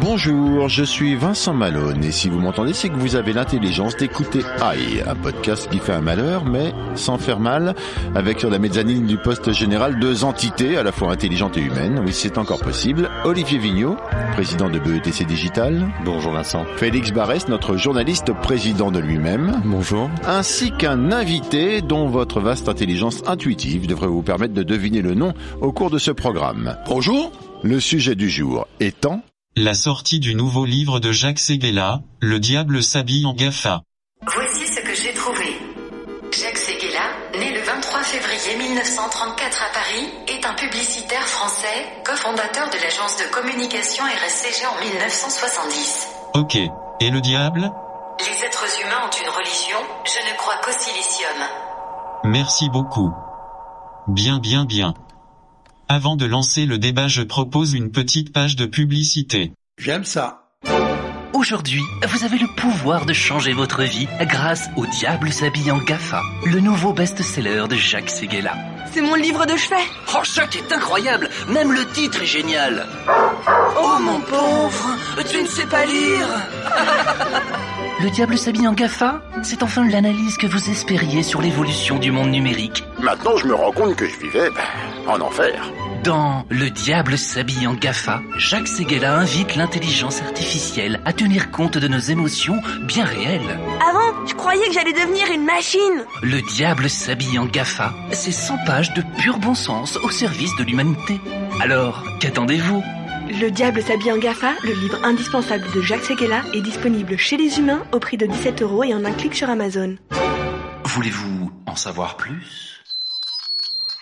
Bonjour, je suis Vincent Malone et si vous m'entendez, c'est que vous avez l'intelligence d'écouter AI, un podcast qui fait un malheur mais sans faire mal, avec sur la mezzanine du poste général deux entités à la fois intelligentes et humaines. Oui, c'est encore possible. Olivier Vignot, président de BETC Digital. Bonjour Vincent. Félix Barès, notre journaliste président de lui-même. Bonjour. Ainsi qu'un invité dont votre vaste intelligence intuitive devrait vous permettre de deviner le nom au cours de ce programme. Bonjour. Le sujet du jour étant La sortie du nouveau livre de Jacques Séguéla, Le diable s'habille en GAFA. Voici ce que j'ai trouvé. Jacques Séguéla, né le 23 février 1934 à Paris, est un publicitaire français, cofondateur de l'agence de communication RSCG en 1970. Ok. Et le diable? Les êtres humains ont une religion, je ne crois qu'au silicium. Merci beaucoup. Bien bien bien. Avant de lancer le débat je propose une petite page de publicité. J'aime ça. Aujourd'hui, vous avez le pouvoir de changer votre vie grâce au Diable s'habille en GAFA, le nouveau best-seller de Jacques Séguéla. C'est mon livre de chevet. Oh, Jacques est incroyable Même le titre est génial Oh mon pauvre, tu ne sais pas lire Le Diable s'habille en GAFA, c'est enfin l'analyse que vous espériez sur l'évolution du monde numérique. Maintenant, je me rends compte que je vivais ben, en enfer. Dans Le Diable s'habille en GAFA, Jacques Séguéla invite l'intelligence artificielle à tenir compte de nos émotions bien réelles. Avant, je croyais que j'allais devenir une machine. Le diable s'habille en GAFA. C'est 100 pages de pur bon sens au service de l'humanité. Alors, qu'attendez-vous? Le diable s'habille en GAFA, le livre indispensable de Jacques Seguela, est disponible chez les humains au prix de 17 euros et en un clic sur Amazon. Voulez-vous en savoir plus?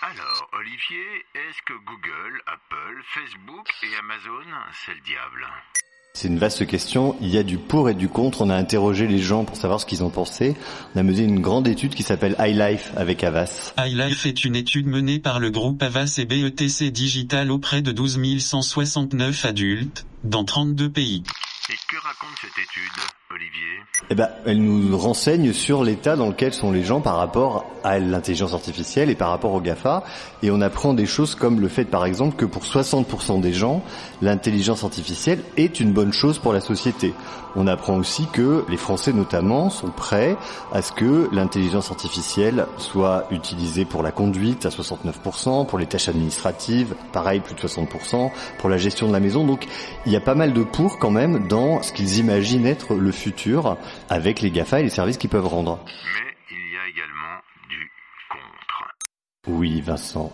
Alors, Olivier, est-ce que Google, Apple, Facebook et Amazon, c'est le diable? C'est une vaste question. Il y a du pour et du contre. On a interrogé les gens pour savoir ce qu'ils en pensaient. On a mené une grande étude qui s'appelle iLife avec Avas. iLife est une étude menée par le groupe Avas et BETC Digital auprès de 12 169 adultes, dans 32 pays. Et que raconte cette étude, Eh ben, elle nous renseigne sur l'état dans lequel sont les gens par rapport à l'intelligence artificielle et par rapport au GAFA. Et on apprend des choses comme le fait, par exemple, que pour 60% des gens, l'intelligence artificielle est une bonne chose pour la société. On apprend aussi que les Français, notamment, sont prêts à ce que l'intelligence artificielle soit utilisée pour la conduite à 69%, pour les tâches administratives, pareil, plus de 60%, pour la gestion de la maison. Donc, il y a pas mal de pour quand même dans ce qu'ils imaginent être le futur avec les GAFA et les services qu'ils peuvent rendre. Mais il y a également du contre. Oui, Vincent.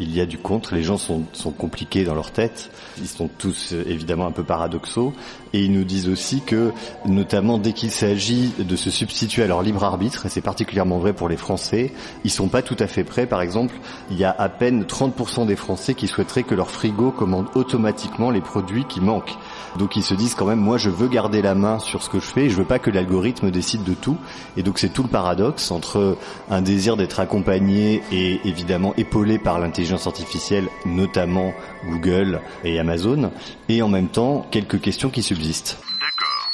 Il y a du contre, les gens sont, sont compliqués dans leur tête, ils sont tous euh, évidemment un peu paradoxaux, et ils nous disent aussi que, notamment dès qu'il s'agit de se substituer à leur libre arbitre, et c'est particulièrement vrai pour les Français, ils sont pas tout à fait prêts. Par exemple, il y a à peine 30% des Français qui souhaiteraient que leur frigo commande automatiquement les produits qui manquent. Donc ils se disent quand même, moi je veux garder la main sur ce que je fais, et je veux pas que l'algorithme décide de tout. Et donc c'est tout le paradoxe entre un désir d'être accompagné et évidemment épaulé par l'intelligence artificielle, notamment Google et Amazon, et en même temps quelques questions qui subsistent. D'accord.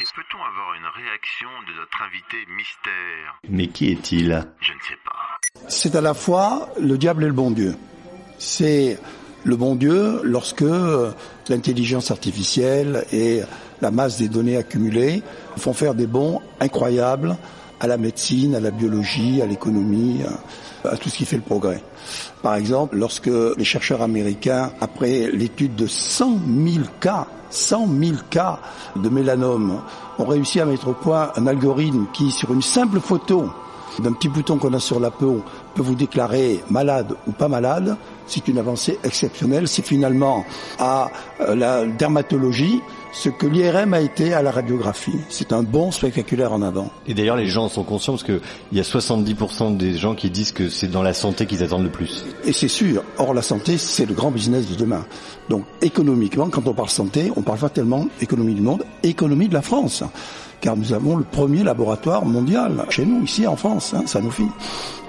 Et peut-on avoir une réaction de notre invité mystère? Mais qui est-il? Je ne sais pas. C'est à la fois le diable et le bon Dieu. C'est le bon Dieu lorsque l'intelligence artificielle et la masse des données accumulées font faire des bons incroyables à la médecine, à la biologie, à l'économie, à, tout ce qui fait le progrès. Par exemple, lorsque les chercheurs américains, après l'étude de 100 000 cas, 100 000 cas de mélanome, ont réussi à mettre au point un algorithme qui, sur une simple photo d'un petit bouton qu'on a sur la peau, peut vous déclarer malade ou pas malade, c'est une avancée exceptionnelle. C'est finalement à euh, la dermatologie ce que l'IRM a été à la radiographie. C'est un bon spectaculaire en avant. Et d'ailleurs, les gens en sont conscients parce qu'il y a 70% des gens qui disent que c'est dans la santé qu'ils attendent le plus. Et c'est sûr. Or, la santé, c'est le grand business de demain. Donc, économiquement, quand on parle santé, on parle pas tellement économie du monde, économie de la France. Car nous avons le premier laboratoire mondial chez nous, ici en France, hein, Sanofi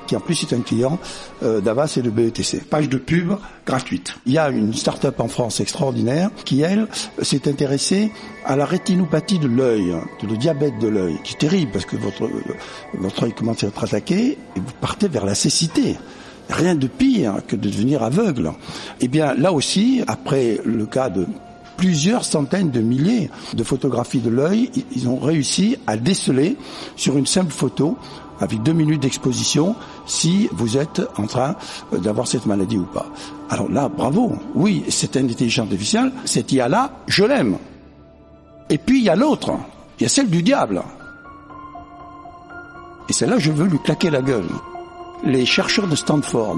qui en plus est un client euh, d'Avas et de BETC. Page de pub gratuite. Il y a une start-up en France extraordinaire qui, elle, s'est intéressée à la rétinopathie de l'œil, de le diabète de l'œil, qui est terrible parce que votre, votre œil commence à être attaqué et vous partez vers la cécité rien de pire que de devenir aveugle. Eh bien, là aussi, après le cas de plusieurs centaines de milliers de photographies de l'œil, ils ont réussi à déceler sur une simple photo avec deux minutes d'exposition si vous êtes en train d'avoir cette maladie ou pas. Alors là, bravo. Oui, c'est une intelligence artificielle. Cette IA-là, je l'aime. Et puis il y a l'autre. Il y a celle du diable. Et celle-là, je veux lui claquer la gueule. Les chercheurs de Stanford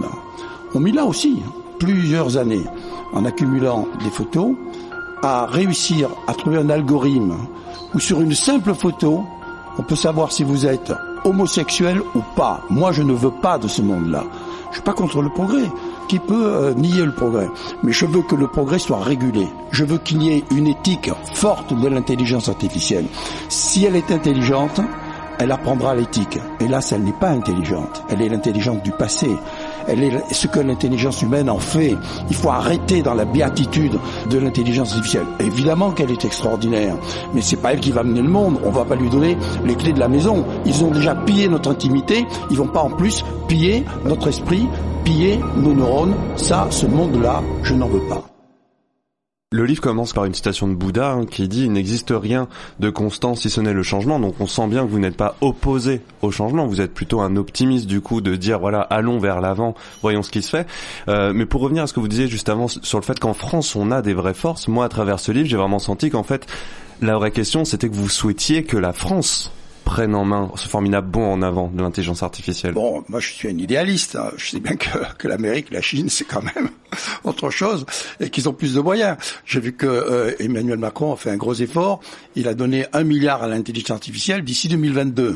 ont mis là aussi plusieurs années en accumulant des photos à réussir à trouver un algorithme où sur une simple photo, on peut savoir si vous êtes homosexuel ou pas. Moi, je ne veux pas de ce monde-là. Je suis pas contre le progrès. Qui peut euh, nier le progrès? Mais je veux que le progrès soit régulé. Je veux qu'il y ait une éthique forte de l'intelligence artificielle. Si elle est intelligente, elle apprendra l'éthique. Hélas, elle n'est pas intelligente. Elle est l'intelligence du passé. Elle est ce que l'intelligence humaine en fait. Il faut arrêter dans la béatitude de l'intelligence artificielle. Évidemment qu'elle est extraordinaire, mais c'est pas elle qui va mener le monde. On va pas lui donner les clés de la maison. Ils ont déjà pillé notre intimité. Ils vont pas en plus piller notre esprit, piller nos neurones. Ça, ce monde-là, je n'en veux pas. Le livre commence par une citation de Bouddha hein, qui dit il n'existe rien de constant si ce n'est le changement. Donc on sent bien que vous n'êtes pas opposé au changement, vous êtes plutôt un optimiste du coup de dire voilà allons vers l'avant, voyons ce qui se fait. Euh, mais pour revenir à ce que vous disiez juste avant sur le fait qu'en France on a des vraies forces, moi à travers ce livre j'ai vraiment senti qu'en fait la vraie question c'était que vous souhaitiez que la France prennent en main ce formidable bond en avant de l'intelligence artificielle Bon, moi je suis un idéaliste. Hein. Je sais bien que, que l'Amérique, la Chine, c'est quand même autre chose et qu'ils ont plus de moyens. J'ai vu que euh, Emmanuel Macron a fait un gros effort. Il a donné un milliard à l'intelligence artificielle d'ici 2022.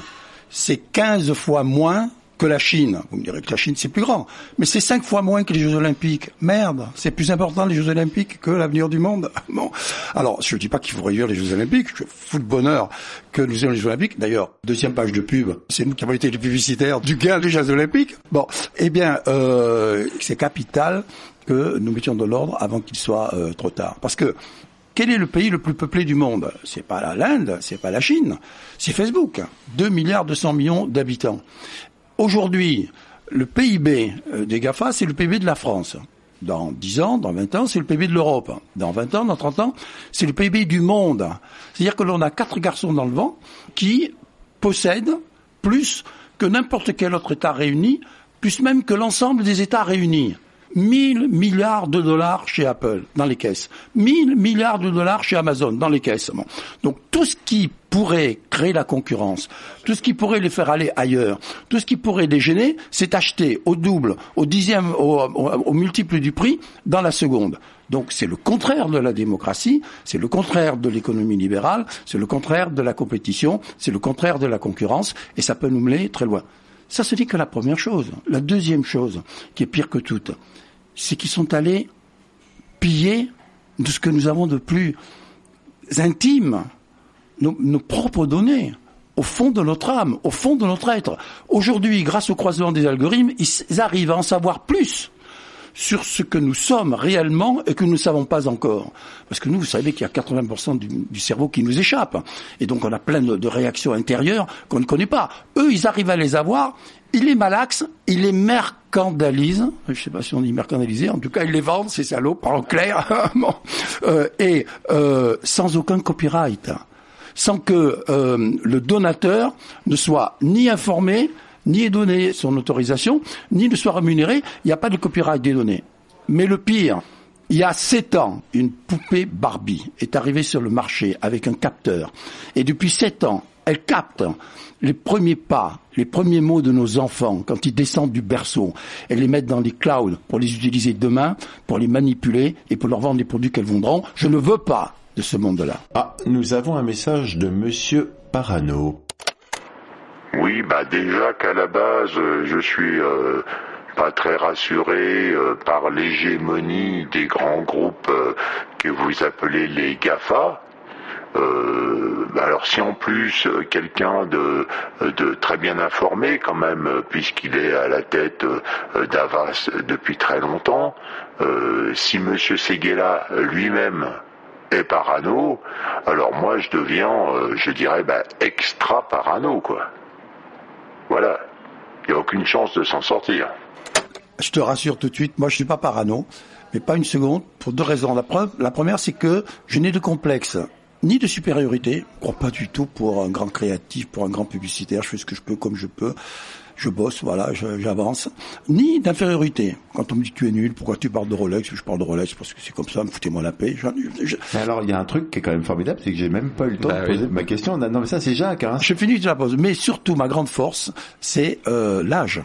C'est 15 fois moins que la Chine. Vous me direz que la Chine c'est plus grand, mais c'est cinq fois moins que les Jeux Olympiques. Merde, c'est plus important les Jeux Olympiques que l'avenir du monde. Bon, alors je ne dis pas qu'il faut réduire les Jeux Olympiques. Je fous de bonheur que nous ayons les Jeux Olympiques. D'ailleurs, deuxième page de pub, c'est nous qui avons été les publicitaires du gain des Jeux Olympiques. Bon, eh bien, euh, c'est capital que nous mettions de l'ordre avant qu'il soit euh, trop tard, parce que quel est le pays le plus peuplé du monde? C'est pas l'Inde, c'est pas la Chine, c'est Facebook. 2 milliards 200 millions d'habitants. Aujourd'hui, le PIB euh, des GAFA, c'est le PIB de la France. Dans 10 ans, dans 20 ans, c'est le PIB de l'Europe. Dans 20 ans, dans 30 ans, c'est le PIB du monde. C'est-à-dire que l'on a quatre garçons dans le vent qui possèdent plus que n'importe quel autre État réuni, plus même que l'ensemble des États réunis. 1000 milliards de dollars chez Apple dans les caisses, 1000 milliards de dollars chez Amazon dans les caisses. Donc tout ce qui pourrait créer la concurrence, tout ce qui pourrait les faire aller ailleurs, tout ce qui pourrait les gêner, c'est acheté au double, au dixième, au multiple du prix dans la seconde. Donc c'est le contraire de la démocratie, c'est le contraire de l'économie libérale, c'est le contraire de la compétition, c'est le contraire de la concurrence, et ça peut nous mener très loin. Ça, ce n'est que la première chose. La deuxième chose, qui est pire que toute, c'est qu'ils sont allés piller de ce que nous avons de plus intime, nos, propres données, au fond de notre âme, au fond de notre être. Aujourd'hui, grâce au croisement des algorithmes, ils arrivent à en savoir plus sur ce que nous sommes réellement et que nous ne savons pas encore. Parce que nous, vous savez qu'il y a 80% du, cerveau qui nous échappe. Et donc on a plein de, réactions intérieures qu'on ne connaît pas. Eux, ils arrivent à les avoir, ils les malaxent, ils les mercandilisent. Je sais pas si on dit mercandaliser, en tout cas ils les vendent, ces salauds, en clair. bon. euh, et euh, sans aucun copyright. sans que euh, le donateur ne soit ni informé, ni donné son autorisation, ni ne soit rémunéré. Il n'y a pas de copyright des données. Mais le pire, il y a sept ans, une poupée Barbie est arrivée sur le marché avec un capteur. Et depuis sept ans, elle capte les premiers pas, les premiers mots de nos enfants quand ils descendent du berceau. Elle les met dans les clouds pour les utiliser demain, pour les manipuler et pour leur vendre des produits qu'elles vendront. Je ne veux pas de ce monde-là. Ah, nous avons un message de Monsieur Parano. Oui, bah déjà qu'à la base, euh, je suis euh, pas très rassuré euh, par l'hégémonie des grands groupes que vous appelez les GAFA. Alors si en plus quelqu'un de, de très bien informé quand même, puisqu'il est à la tête d'Avas depuis très longtemps, si Monsieur Seguela lui-même est parano, alors moi je deviens, je dirais, bah, extra parano quoi. Voilà, il n'y a aucune chance de s'en sortir. Je te rassure tout de suite, moi je suis pas parano, mais pas une seconde, pour deux raisons. La première, c'est que je n'ai de complexe ni de supériorité, je crois pas du tout pour un grand créatif, pour un grand publicitaire, je fais ce que je peux comme je peux, je bosse, voilà, j'avance, ni d'infériorité. Quand on me dit tu es nul, pourquoi tu parles de Rolex? Je parle de Rolex parce que c'est comme ça, me foutez-moi la paix. Je, je- Mais alors, il y a un truc qui est quand même formidable, c'est que j'ai même pas eu le temps Bah de oui. poser ma question. Non, mais ça, c'est Jacques. Hein. je finis de la pause, mais surtout ma grande force, c'est euh, l'âge.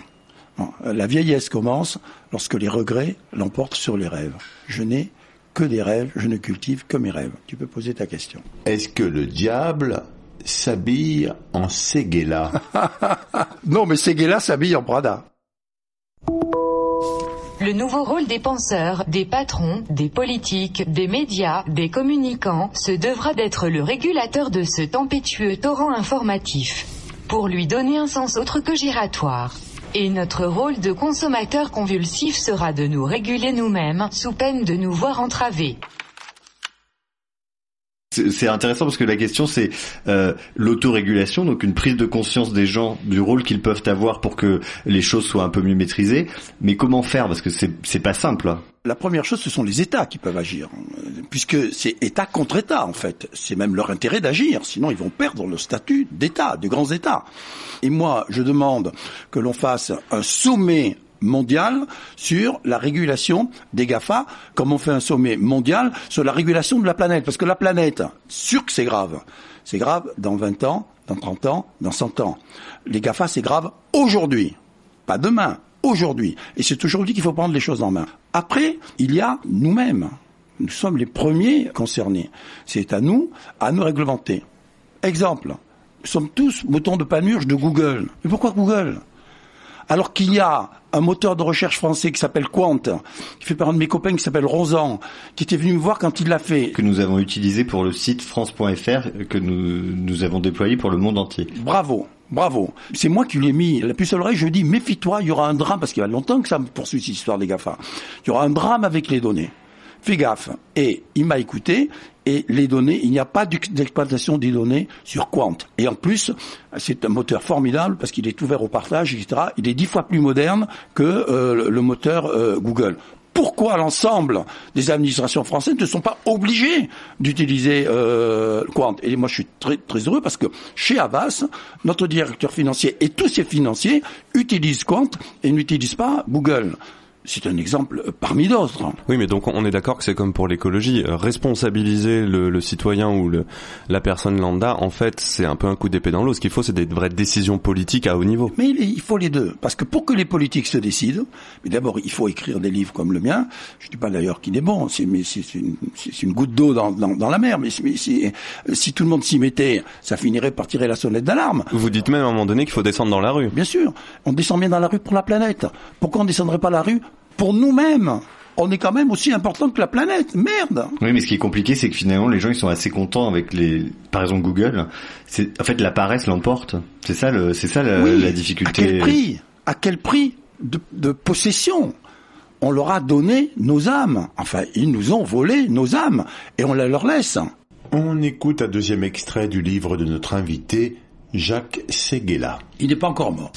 Bon, La vieillesse commence lorsque les regrets l'emportent sur les rêves. Je n'ai que des rêves, je ne cultive que mes rêves. Tu peux poser ta question. Est-ce que le diable s'habille en Séguéla Non, mais Seguela s'habille en Prada. Le nouveau rôle des penseurs, des patrons, des politiques, des médias, des communicants, se devra d'être le régulateur de ce tempétueux torrent informatif. Pour lui donner un sens autre que giratoire. Et notre rôle de consommateur convulsif sera de nous réguler nous-mêmes, sous peine de nous voir entravés. C'est intéressant parce que la question c'est euh, l'autorégulation, donc une prise de conscience des gens du rôle qu'ils peuvent avoir pour que les choses soient un peu mieux maîtrisées. Mais comment faire? Parce que c'est pas simple. hein. La première chose, ce sont les États qui peuvent agir, euh, puisque c'est État contre État, en fait. C'est même leur intérêt d'agir, sinon ils vont perdre le statut d'État, de grands États. Et moi, je demande que l'on fasse un sommet mondial sur la régulation des GAFA, comme on fait un sommet mondial sur la régulation de la planète. Parce que la planète, sûr que c'est grave. C'est grave dans 20 ans, dans 30 ans, dans 100 ans. Les GAFA, c'est grave aujourd'hui, pas demain, aujourd'hui. Et c'est aujourd'hui qu'il faut prendre les choses en main. Après, il y a nous-mêmes. Nous sommes les premiers concernés. C'est à nous, à nous réglementer. Exemple, nous sommes tous moutons de panurge de Google. Mais pourquoi Google? Alors qu'il y a un moteur de recherche français qui s'appelle Quant, qui fait par un de mes copains qui s'appelle Rosan, qui était venu me voir quand il l'a fait. Que nous avons utilisé pour le site France.fr que nous nous avons déployé pour le monde entier. Bravo, bravo. C'est moi qui lui ai mis la puce à l'oreille. Je lui ai dit, méfie-toi, il y aura un drame, parce qu'il y a longtemps que ça me poursuit cette histoire des GAFA. Il y aura un drame avec les données. Fais gaffe. Et il m'a écouté, et les données, il n'y a pas d'ex- d'exploitation des données sur Quant. Et en plus, c'est un moteur formidable, parce qu'il est ouvert au partage, etc. Il est dix fois plus moderne que euh, le- le moteur euh, Google pourquoi l'ensemble des administrations françaises ne sont pas obligées d'utiliser euh, Quant? Et moi, je suis très, très heureux parce que chez Avas, notre directeur financier et tous ses financiers utilisent Quant et n'utilisent pas Google. C'est un exemple parmi d'autres. Oui, mais donc on est d'accord que c'est comme pour l'écologie, euh, responsabiliser le, le citoyen ou le, la personne lambda, en fait, c'est un peu un coup d'épée dans l'eau. Ce qu'il faut, c'est des vraies décisions politiques à haut niveau. Mais il faut les deux, parce que pour que les politiques se décident, mais d'abord il faut écrire des livres comme le mien. Je dis pas d'ailleurs qu'il est bon, c'est une, goutte d'eau dans, dans, dans la mer. Mais, mais si, si tout le monde s'y mettait, ça finirait par tirer la sonnette d'alarme. Vous dites même à un moment donné qu'il faut descendre dans la rue. Bien sûr, on descend bien dans la rue pour la planète. Pourquoi on descendrait pas la rue pour nous-mêmes On est quand même aussi important que la planète. Merde. Oui, mais ce qui est compliqué, c'est que finalement, les gens, ils sont assez contents avec les, par exemple, Google. C'est, en fait, la paresse l'emporte. C'est ça le, c'est ça la, Oui, la difficulté. À quel prix? À quel prix de, de possession? On leur a donné nos âmes. Enfin, ils nous ont volé nos âmes et on la leur laisse. On écoute un deuxième extrait du livre de notre invité, Jacques Séguéla. Il n'est pas encore mort.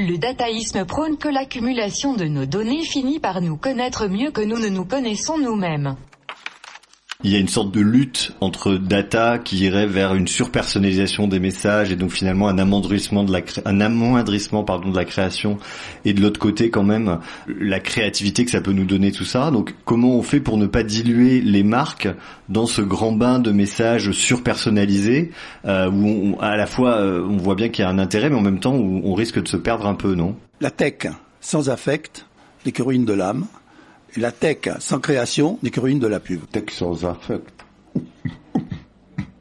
Le dataïsme prône que l'accumulation de nos données finit par nous connaître mieux que nous ne nous connaissons nous-mêmes. Il y a une sorte de lutte entre data qui irait vers une surpersonnalisation des messages et donc finalement un amoindrissement de la un amoindrissement de la création et de l'autre côté quand même la créativité que ça peut nous donner tout ça. Donc comment on fait pour ne pas diluer les marques dans ce grand bain de messages surpersonnalisés euh, où à la fois euh, on voit bien qu'il y a un intérêt mais en même temps on risque de se perdre un peu, non? La tech sans affect ruine de l'âme. La tech sans création n'est que ruine de la pub. Tech sans affect.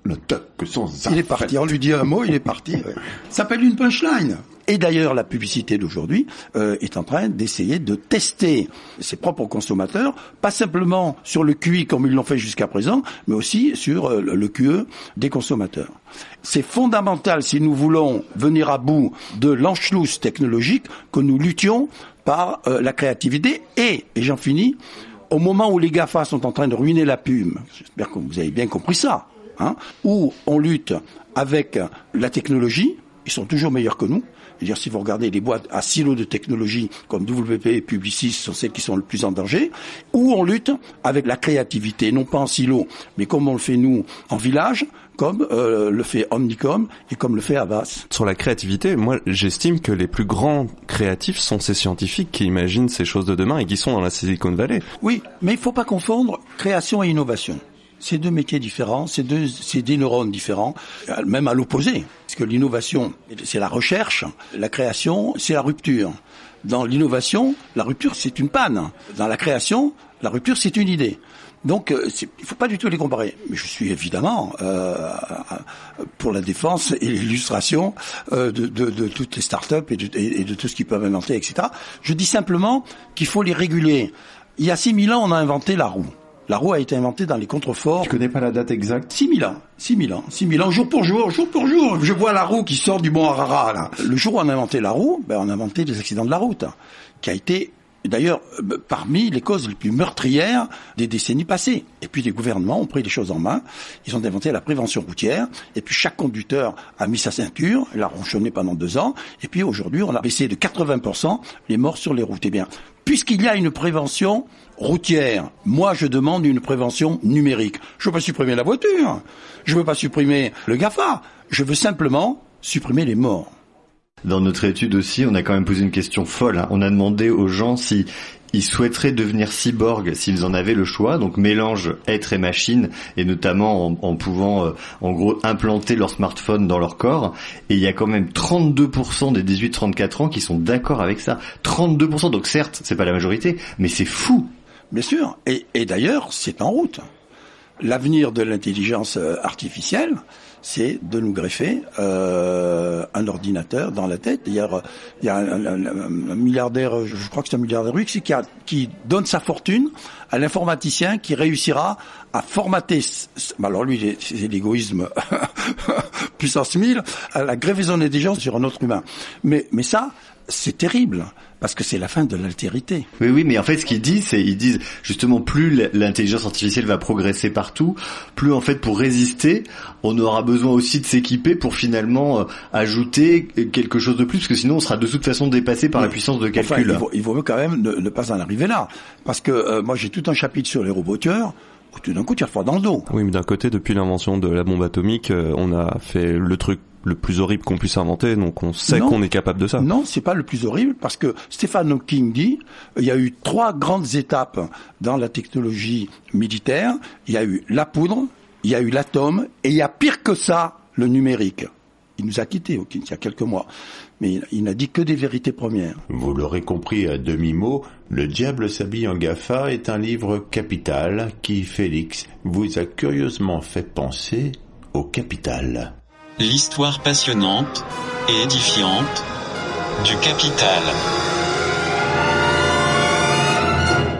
La tech sans affect. Il est parti. On lui dit un mot, il est parti. Ça s'appelle une punchline. Et d'ailleurs, la publicité d'aujourd'hui euh, est en train d'essayer de tester ses propres consommateurs, pas simplement sur le QI comme ils l'ont fait jusqu'à présent, mais aussi sur euh, le QE des consommateurs. C'est fondamental si nous voulons venir à bout de l'anschluss technologique que nous luttions par euh, la créativité et, et j'en finis, au moment où les GAFA sont en train de ruiner la pub, j'espère que vous avez bien compris ça, hein, où on lutte avec la technologie, ils sont toujours meilleurs que nous, dire, si vous regardez les boîtes à silos de technologie comme WP et Publicis sont celles qui sont le plus en danger, ou on lutte avec la créativité, non pas en silo, mais comme on le fait nous en village, comme euh, le fait Omnicom et comme le fait Avas. Sur la créativité, moi j'estime que les plus grands créatifs sont ces scientifiques qui imaginent ces choses de demain et qui sont dans la Silicon Valley. Oui, mais il faut pas confondre création et innovation. C'est deux métiers différents, c'est deux, c'est des neurones différents, même à l'opposé. Parce que l'innovation, c'est la recherche, la création, c'est la rupture. Dans l'innovation, la rupture, c'est une panne. Dans la création, la rupture, c'est une idée. Donc, euh, il faut pas du tout les comparer. Mais je suis évidemment euh, pour la défense et l'illustration euh, de, de, de, toutes les startups et de, et de tout ce qu'ils peuvent inventer, etc. Je dis simplement qu'il faut les réguler. Il y a 6000 ans, on a inventé la roue. La roue a été inventée dans les contreforts. Je connais pas la date exacte? 6000 ans. 6000 ans. 6000 ans, jour pour jour, jour pour jour. Je vois la roue qui sort du Mont Arara, là. Le jour où on a inventé la roue, ben, on a inventé les accidents de la route, hein, qui a été D'ailleurs, euh, parmi les causes les plus meurtrières des décennies passées. Et puis les gouvernements ont pris les choses en main. Ils ont inventé la prévention routière. Et puis chaque conducteur a mis sa ceinture, l'a ronchonné pendant deux ans. Et puis aujourd'hui, on a baissé de 80% les morts sur les routes. Eh bien, puisqu'il y a une prévention routière, moi je demande une prévention numérique. Je veux pas supprimer la voiture, je veux pas supprimer le GAFA, je veux simplement supprimer les morts. Dans notre étude aussi, on a quand même posé une question folle. Hein. On a demandé aux gens si ils souhaiteraient devenir cyborg s'ils en avaient le choix, donc mélange être et machine, et notamment en, pouvant euh, en gros implanter leur smartphone dans leur corps. Et il y a quand même 32% des 18-34 ans qui sont d'accord avec ça. 32%, donc certes, c'est pas la majorité, mais c'est fou. Bien sûr, et, d'ailleurs, c'est en route. L'avenir de l'intelligence euh, artificielle, c'est de nous greffer euh, un ordinateur dans la tête. Il y a, il y a un, milliardaire, je crois que c'est un milliardaire russe, qui, donne sa fortune à l'informaticien qui réussira à formater, alors lui c'est l'égoïsme puissance 1000, à la grévaison des gens sur un autre humain. Mais, mais ça, c'est terrible parce que c'est la fin de l'altérité. Oui, oui, mais en fait, ce qu'ils disent, c'est ils disent justement plus l'intelligence artificielle va progresser partout, plus en fait pour résister, on aura besoin aussi de s'équiper pour finalement euh, ajouter quelque chose de plus, parce que sinon on sera de toute façon dépassé par la puissance de calcul. Enfin, il, vaut, il, quand même ne, pas en arriver là, parce que euh, moi j'ai tout un chapitre sur les roboteurs tout d'un coup, tu as froid dans le dos. Oui, mais d'un côté, depuis l'invention de la bombe atomique, euh, on a fait le truc le plus horrible qu'on puisse inventer, donc on sait qu'on est capable de ça. Non, c'est pas le plus horrible parce que Stephen Hawking dit il y a eu trois grandes étapes dans la technologie militaire. Il y a eu la poudre, il y a eu l'atome et il y a pire que ça, le numérique. Il nous a quittés, Hawking, il y a quelques mois. Mais il n'a dit que des vérités premières. Vous l'aurez compris à demi-mot, Le diable s'habille en GAFA est un livre capital qui, Félix, vous a curieusement fait penser au capital. L'histoire passionnante et édifiante du capital.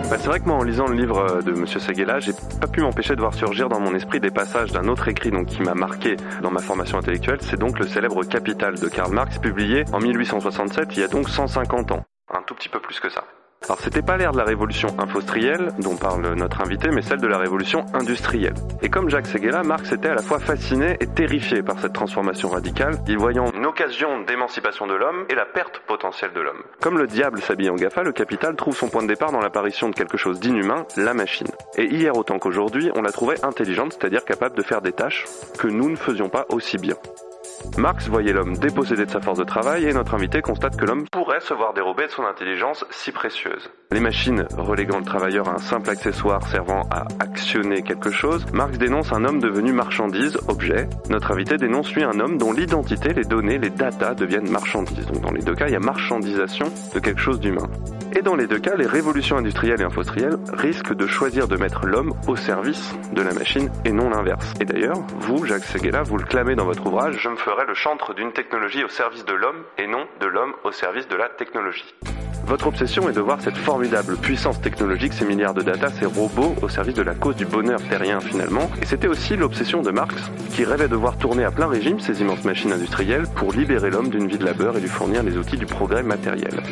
Bah, c'est vrai que moi, en lisant le livre euh, de Monsieur Seguela, j'ai pas pu m'empêcher de voir surgir dans mon esprit des passages d'un autre écrit qui m'a marqué dans ma formation intellectuelle. C'est donc le célèbre Capital de Karl Marx, publié en 1867, il y a donc 150 ans. Un tout petit peu plus que ça. Alors c'était pas l'ère de la révolution industrielle dont parle notre invité, mais celle de la révolution industrielle. Et comme Jacques Seguela, Marx était à la fois fasciné et terrifié par cette transformation radicale, y voyant une occasion d'émancipation de l'homme et la perte potentielle de l'homme. Comme le diable s'habille en GAFA, le capital trouve son point de départ dans l'apparition de quelque chose d'inhumain, la machine. Et hier autant qu'aujourd'hui, on la trouvait intelligente, c'est-à-dire capable de faire des tâches que nous ne faisions pas aussi bien. Marx voyait l'homme dépossédé de sa force de travail et notre invité constate que l'homme pourrait se voir dérober de son intelligence si précieuse. Les machines reléguant le travailleur à un simple accessoire servant à actionner quelque chose, Marx dénonce un homme devenu marchandise, objet. Notre invité dénonce lui un homme dont l'identité, les données, les datas deviennent marchandises. Donc dans les deux cas, il y a marchandisation de quelque chose d'humain. Et dans les deux cas, les révolutions industrielles et industrielles risquent de choisir de mettre l'homme au service de la machine et non l'inverse. Et d'ailleurs, vous, Jacques Seguela, vous le clamez dans votre ouvrage, je me ferai le chantre d'une technologie au service de l'homme et non de l'homme au service de la technologie. Votre obsession est de voir cette formidable puissance technologique, ces milliards de data, ces robots au service de la cause du bonheur terrien finalement. Et c'était aussi l'obsession de Marx, qui rêvait de voir tourner à plein régime ces immenses machines industrielles pour libérer l'homme d'une vie de labeur et lui fournir les outils du progrès matériel.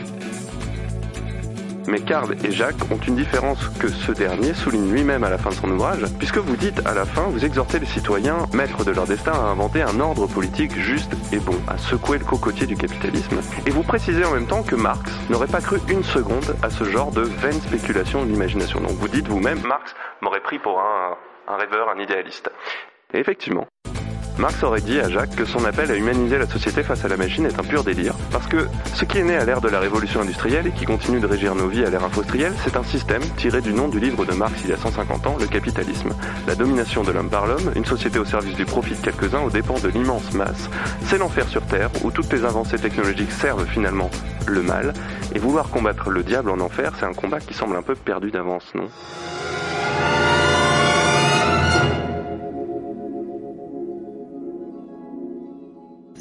Mais Karl et Jacques ont une différence que ce dernier souligne lui-même à la fin de son ouvrage, puisque vous dites à la fin, vous exhortez les citoyens, maîtres de leur destin, à inventer un ordre politique juste et bon, à secouer le cocotier du capitalisme. Et vous précisez en même temps que Marx n'aurait pas cru une seconde à ce genre de vaine spéculation de l'imagination. Donc vous dites vous-même, Marx m'aurait pris pour un, rêveur, un idéaliste. Effectivement, Marx aurait dit à Jacques que son appel à humaniser la société face à la machine est un pur délire, parce que ce qui est né à l'ère de la révolution industrielle et qui continue de régir nos vies à l'ère industrielle, c'est un système tiré du nom du livre de Marx il y a 150 ans, le capitalisme. La domination de l'homme par l'homme, une société au service du profit de quelques-uns aux dépens de l'immense masse. C'est l'enfer sur Terre, où toutes les avancées technologiques servent finalement le mal, et vouloir combattre le diable en enfer, c'est un combat qui semble un peu perdu d'avance, non?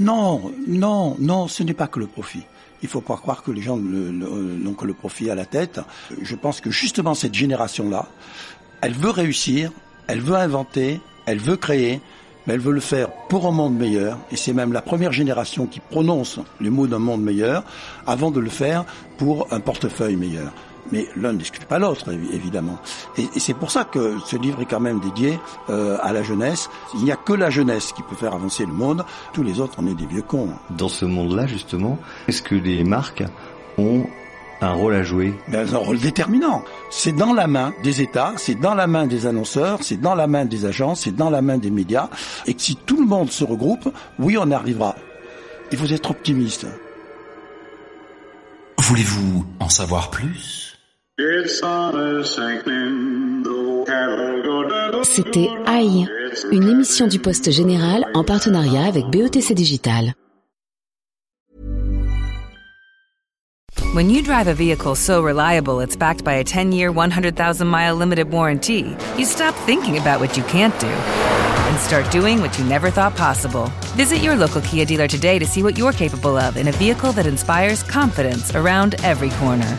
Non, non, non, ce n'est pas que le profit. Il faut pas croire que les gens n'ont que le profit à la tête. Je pense que justement cette génération-là, elle veut réussir, elle veut inventer, elle veut créer, mais elle veut le faire pour un monde meilleur. Et c'est même la première génération qui prononce le mot d'un monde meilleur avant de le faire pour un portefeuille meilleur mais l'un n'exclut pas l'autre, évidemment. Et, c'est pour ça que ce livre est quand même dédié euh, à la jeunesse. Il n'y a que la jeunesse qui peut faire avancer le monde. Tous les autres, on est des vieux cons. Dans ce monde-là, justement, est-ce que les marques ont un rôle à jouer? Ben, Un rôle déterminant. C'est dans la main des États, c'est dans la main des annonceurs, c'est dans la main des agences, c'est dans la main des médias. Et que si tout le monde se regroupe, oui, on arrivera. Il faut être optimiste. Voulez-vous en savoir plus? C'était AI, une émission du Poste Général en partenariat avec BETC Digital. When you drive a vehicle so reliable it's backed by a 10-year, 100,000-mile limited warranty, you stop thinking about what you can't do and start doing what you never thought possible. Visit your local Kia dealer today to see what you're capable of in a vehicle that inspires confidence around every corner.